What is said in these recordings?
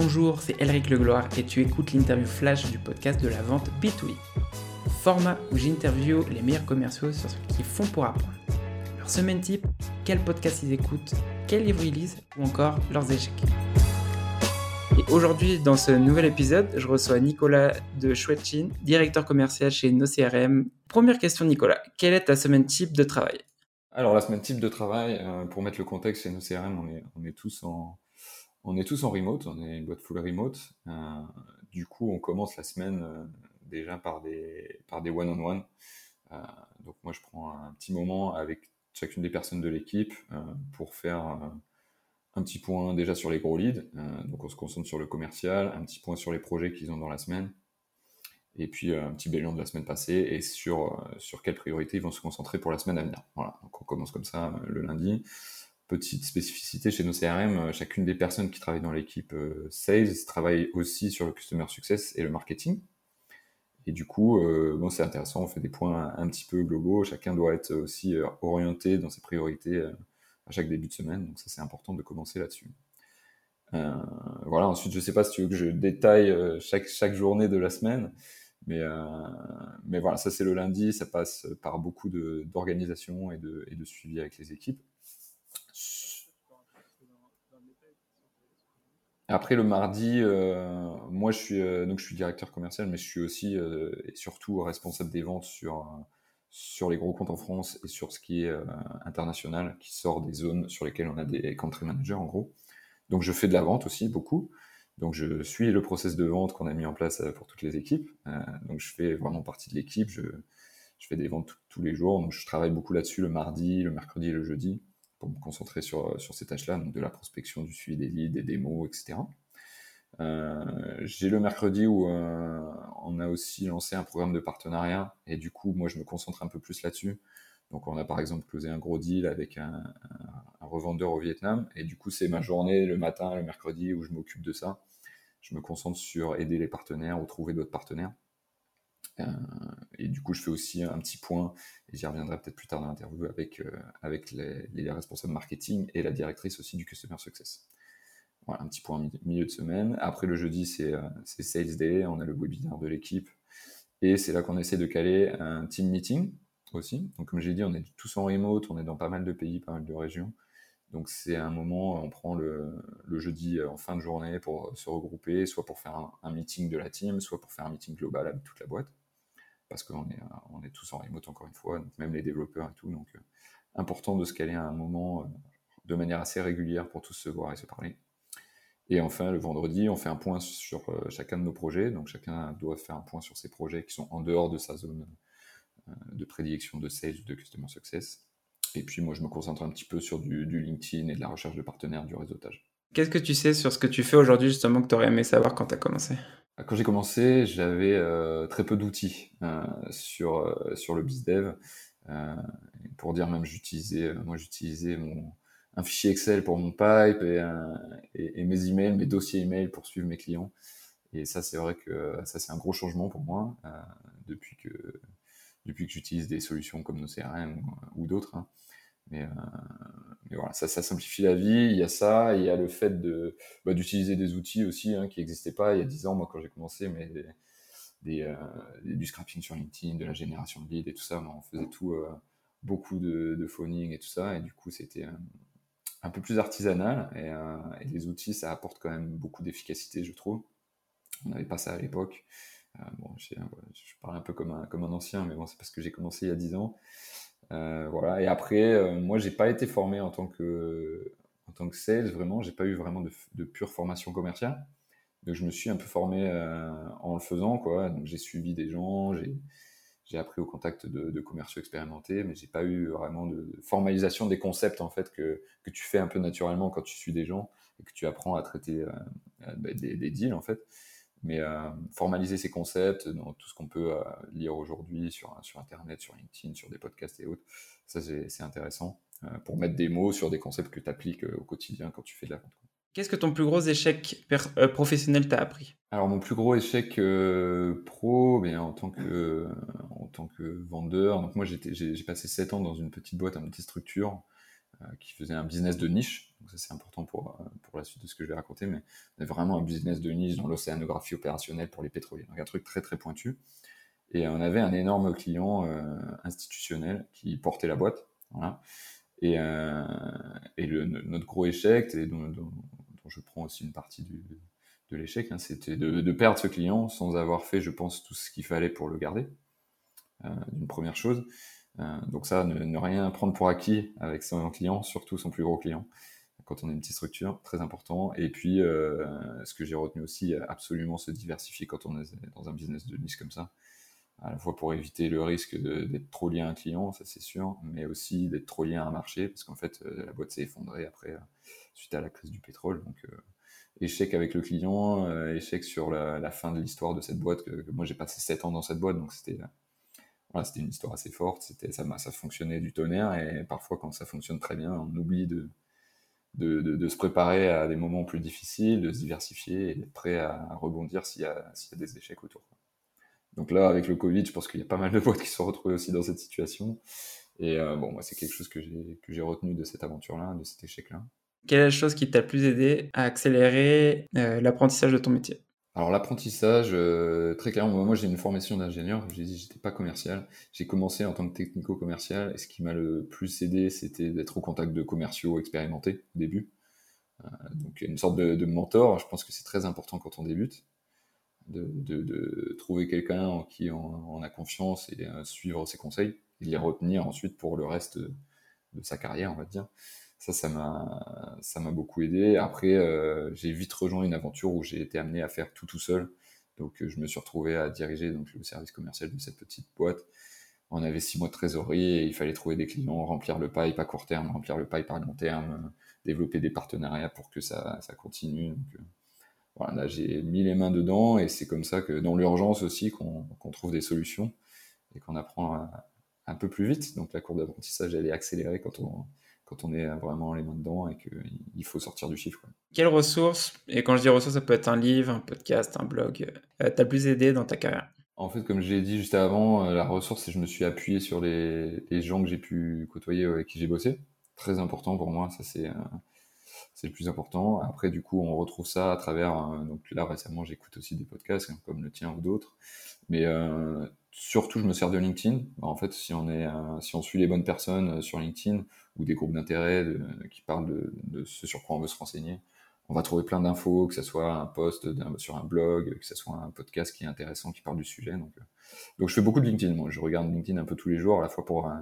Bonjour, c'est Elric Legloire et tu écoutes l'interview flash du podcast de la vente B2B. Format où j'interview les meilleurs commerciaux sur ce qu'ils font pour apprendre. Leur semaine type, quel podcast ils écoutent, quel livre ils lisent ou encore leurs échecs. Et aujourd'hui, dans ce nouvel épisode, je reçois Nicolas de Chouetchin, directeur commercial chez NoCRM. Première question, Nicolas, quelle est ta semaine type de travail? Alors, la semaine type de travail, euh, pour mettre le contexte chez NoCRM, on est, on est tous en, on est tous en remote, on est une boîte full remote. Euh, du coup, on commence la semaine euh, déjà par des des one-on-one. Euh, donc moi, je prends un petit moment avec chacune des personnes de l'équipe pour faire un petit point déjà sur les gros leads. donc on se concentre sur le commercial, un petit point sur les projets qu'ils ont dans la semaine, et puis un petit bilan de la semaine passée et sur sur quelles priorités ils vont se concentrer pour la semaine à venir. Voilà. Donc on commence comme ça le lundi petite spécificité chez nos CRM, euh, chacune des personnes qui travaillent dans l'équipe euh, sales travaille aussi sur le customer success et le marketing. Et du coup, euh, bon, c'est intéressant, on fait des points un, petit peu globaux. Chacun doit être aussi orienté dans ses priorités à chaque début de semaine. Donc ça, c'est important de commencer là-dessus. voilà, ensuite, je ne sais pas si tu veux que je détaille chaque, journée de la semaine. Mais, mais voilà, ça c'est le lundi, ça passe par beaucoup d'organisation et de suivi avec les équipes. Après le mardi, euh, moi je suis euh, donc je suis directeur commercial, mais je suis aussi euh, et surtout responsable des ventes sur sur les gros comptes en France et sur ce qui est international, qui sort des zones sur lesquelles on a des country managers en gros. Donc je fais de la vente aussi beaucoup. Donc je suis le process de vente qu'on a mis en place pour toutes les équipes. donc je fais vraiment partie de l'équipe. Je, je fais des ventes tous les jours. Donc je travaille beaucoup là-dessus le mardi, le mercredi et le jeudi pour me concentrer sur, sur ces tâches-là, donc de la prospection, du suivi des leads, des démos, etc. Euh, j'ai le mercredi où euh, on a aussi lancé un programme de partenariat et du coup, moi, je me concentre un peu plus là-dessus. Donc, on a par exemple closé un gros deal avec un, un, revendeur au Vietnam et du coup, c'est ma journée le matin, le mercredi où je m'occupe de ça. Je me concentre sur aider les partenaires ou trouver d'autres partenaires. Euh, et du coup, je fais aussi un petit point, et j'y reviendrai peut-être plus tard dans l'interview, avec, euh, avec les, les, responsables marketing et la directrice aussi du Customer Success. Voilà, un petit point milieu de semaine. Après, le jeudi, c'est euh, Sales Day, on a le webinaire de l'équipe, et c'est là qu'on essaie de caler un team meeting aussi. Donc, comme j'ai dit, on est tous en remote, on est dans pas mal de pays, pas mal de régions. Donc c'est un moment, on prend le, le, jeudi en fin de journée pour se regrouper, soit pour faire un, un, meeting de la team, soit pour faire un meeting global avec toute la boîte parce qu'on est, on est tous en remote encore une fois, même les développeurs et tout. Donc, euh, important de se caler à un moment euh, de manière assez régulière pour tous se voir et se parler. Et enfin, le vendredi, on fait un point sur euh, chacun de nos projets. Donc, chacun doit faire un point sur ses projets qui sont en dehors de sa zone de prédilection de sales ou de customer success. Et puis, moi, je me concentre un petit peu sur du, du LinkedIn et de la recherche de partenaires, du réseautage. Qu'est-ce que tu sais sur ce que tu fais aujourd'hui, justement, que tu aurais aimé savoir quand tu as commencé? Quand j'ai commencé, j'avais euh, très peu d'outils euh, sur, euh, sur le BizDev. pour dire même, j'utilisais, moi j'utilisais mon, un fichier Excel pour mon pipe et, mes emails, mes dossiers email pour suivre mes clients. Et ça, c'est vrai que ça, c'est un gros changement pour moi depuis que, depuis que j'utilise des solutions comme nos CRM ou, d'autres. Hein. Mais, voilà, ça, simplifie la vie. Il y a ça, il y a le fait de bah, d'utiliser des outils aussi hein, qui n'existaient pas il y a 10 ans, moi quand j'ai commencé, mais des, euh, du scrapping sur LinkedIn, de la génération de leads et tout ça, on faisait tout, euh, beaucoup de, phoning et tout ça, et du coup c'était euh, un peu plus artisanal, et, les outils ça apporte quand même beaucoup d'efficacité, je trouve. On n'avait pas ça à l'époque. bon, je, je, parle un peu comme un, comme un ancien, mais bon, c'est parce que j'ai commencé il y a 10 ans. Euh, voilà. Et après, euh, moi, j'ai pas été formé en tant que en tant que sales, vraiment, j'ai pas eu vraiment de, pure formation commerciale. Donc, je me suis un peu formé euh, en le faisant, quoi. Donc, j'ai suivi des gens, j'ai appris au contact de, de commerciaux expérimentés, mais j'ai pas eu vraiment de formalisation des concepts en fait que, que tu fais un peu naturellement quand tu suis des gens et que tu apprends à traiter euh, bah, des, des, deals en fait. Mais euh, formaliser ces concepts dans tout ce qu'on peut euh, lire aujourd'hui sur, sur Internet, sur LinkedIn, sur des podcasts et autres, ça c'est intéressant euh, pour mettre des mots sur des concepts que tu appliques au quotidien quand tu fais de la vente. Qu'est-ce que ton plus gros échec euh, professionnel t'a appris? Alors mon plus gros échec euh, pro, bien, en tant que en tant que vendeur, donc moi j'ai passé 7 ans dans une petite boîte, une petite structure qui faisait un business de niche. Ça c'est important pour, pour la suite de ce que je vais raconter, mais on avait vraiment un business de niche dans l'océanographie opérationnelle pour les pétroliers. Donc un truc très très pointu. Et on avait un énorme client institutionnel qui portait la boîte. Et, et notre gros échec, dont, je prends aussi une partie du, de l'échec, hein, c'était de, perdre ce client sans avoir fait, je pense, tout ce qu'il fallait pour le garder. Euh, une première chose. Euh, donc ça, ne, rien prendre pour acquis avec son client, surtout son plus gros client, quand on est une petite structure, très important. Et puis, euh, ce que j'ai retenu aussi, absolument se diversifier quand on est dans un business de niche comme ça, à la fois pour éviter le risque d'être trop lié à un client, ça c'est sûr, mais aussi d'être trop lié à un marché, parce qu'en fait, la boîte s'est effondrée après, suite à la crise du pétrole. Donc, échec avec le client, euh, échec sur la, fin de l'histoire de cette boîte. Que, moi, j'ai passé 7 ans dans cette boîte, donc c'était c'était une histoire assez forte. Ça, fonctionnait du tonnerre, et parfois, quand ça fonctionne très bien, on oublie de, se préparer à des moments plus difficiles, de se diversifier et d'être prêt à rebondir s'il y, y, a des échecs autour. Donc là, avec le Covid, je pense qu'il y a pas mal de boîtes qui se sont retrouvées aussi dans cette situation. Et euh, bon, moi, c'est quelque chose que j'ai retenu de cette aventure-là, de cet échec-là. Quelle est la chose qui t'a le plus aidé à accélérer euh, l'apprentissage de ton métier? Alors l'apprentissage, euh, très clairement, moi j'ai une formation d'ingénieur, j'ai dit j'étais pas commercial, j'ai commencé en tant que technico-commercial et ce qui m'a le plus aidé c'était d'être au contact de commerciaux expérimentés au début. Euh, donc une sorte de, mentor, je pense que c'est très important quand on débute, de, trouver quelqu'un en qui on, a confiance et suivre ses conseils et les retenir ensuite pour le reste de sa carrière on va dire ça, ça m'a, ça m'a beaucoup aidé. Après, euh, j'ai vite rejoint une aventure où j'ai été amené à faire tout tout seul. Donc, euh, je me suis retrouvé à diriger donc le service commercial de cette petite boîte. On avait six mois de trésorerie et il fallait trouver des clients, remplir le pipe à court terme, remplir le pipe à long terme, développer des partenariats pour que ça, ça continue. Donc, euh, voilà, là, j'ai mis les mains dedans et c'est comme ça que dans l'urgence aussi qu'on, qu'on trouve des solutions et qu'on apprend un peu plus vite. Donc, la courbe d'apprentissage, elle est accélérée quand on, quand on est vraiment les mains dedans et qu'il faut sortir du chiffre. Quelles ressources, et quand je dis ressources, ça peut être un livre, un podcast, un blog, euh, t'as plus aidé dans ta carrière? En fait, comme je l'ai dit juste avant, euh, la ressource, c'est que je me suis appuyé sur les, gens que j'ai pu côtoyer, avec qui j'ai bossé. Très important pour moi, ça c'est... Euh, c'est le plus important. Après, du coup, on retrouve ça à travers. donc là, récemment, j'écoute aussi des podcasts hein, comme le tien ou d'autres. Mais surtout, je me sers de LinkedIn. En fait, si on, est, si on suit les bonnes personnes sur LinkedIn, ou des groupes d'intérêt qui parlent de, ce sur quoi on veut se renseigner. On va trouver plein d'infos, que ce soit un post sur un blog, que ce soit un podcast qui est intéressant, qui parle du sujet. Donc, euh, donc je fais beaucoup de LinkedIn. Moi, je regarde LinkedIn un peu tous les jours, à la fois pour, euh,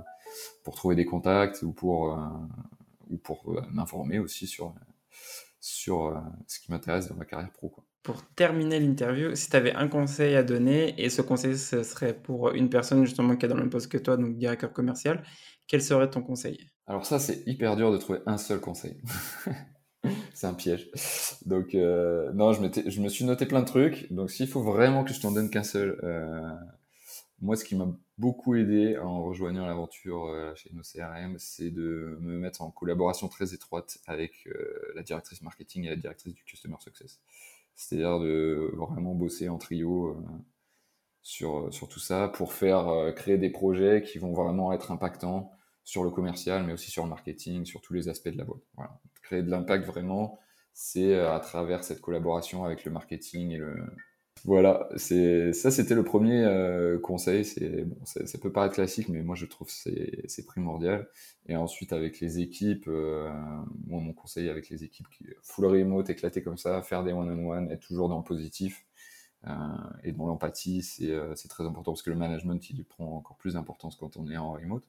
trouver des contacts euh, ou pour m'informer aussi sur, sur ce qui m'intéresse dans ma carrière pro. Quoi. Pour terminer l'interview, si tu avais un conseil à donner, et ce conseil ce serait pour une personne justement qui est dans le même poste que toi, donc directeur commercial, quel serait ton conseil? Alors ça, c'est hyper dur de trouver un seul conseil. c'est un piège. Donc euh, non, je, je me suis noté plein de trucs. Donc s'il faut vraiment que je t'en donne qu'un seul, euh, moi, ce qui m'a beaucoup aidé en rejoignant l'aventure euh, chez nos CRM, c'est de me mettre en collaboration très étroite avec la directrice marketing et la directrice du customer success. C'est-à-dire de vraiment bosser en trio sur, sur tout ça pour faire créer des projets qui vont vraiment être impactants sur le commercial, mais aussi sur le marketing, sur tous les aspects de la boîte. Créer de l'impact vraiment, c'est euh, à travers cette collaboration avec le marketing et le. Voilà, c'est ça, c'était le premier euh, conseil. C'est bon, ça peut paraître classique, mais moi je trouve c'est c'est primordial. Et ensuite avec les équipes, euh, moi mon conseil avec les équipes qui full remote, éclater comme ça, faire des one on one, être toujours dans le positif. et dans l'empathie, c'est très important parce que le management, il prend encore plus d'importance quand on est en remote.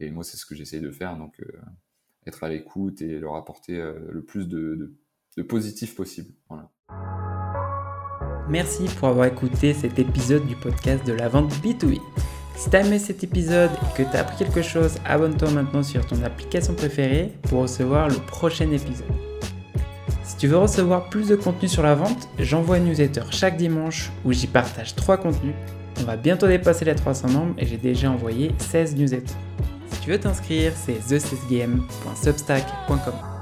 Et moi, c'est ce que j'essaye de faire. Donc, euh, être à l'écoute et leur apporter euh, le plus de, de, positif possible. Voilà. Merci pour avoir écouté cet épisode du podcast de la vente B2B. Si t'as aimé cet épisode et que t'as appris quelque chose, abonne-toi maintenant sur ton application préférée pour recevoir le prochain épisode. Si tu veux recevoir plus de contenu sur la vente, j'envoie une newsletter chaque dimanche où j'y partage 3 contenus. On va bientôt dépasser les 300 membres et j'ai déjà envoyé 16 newsletters tu veux t'inscrire, c'est thesysgame.substack.com.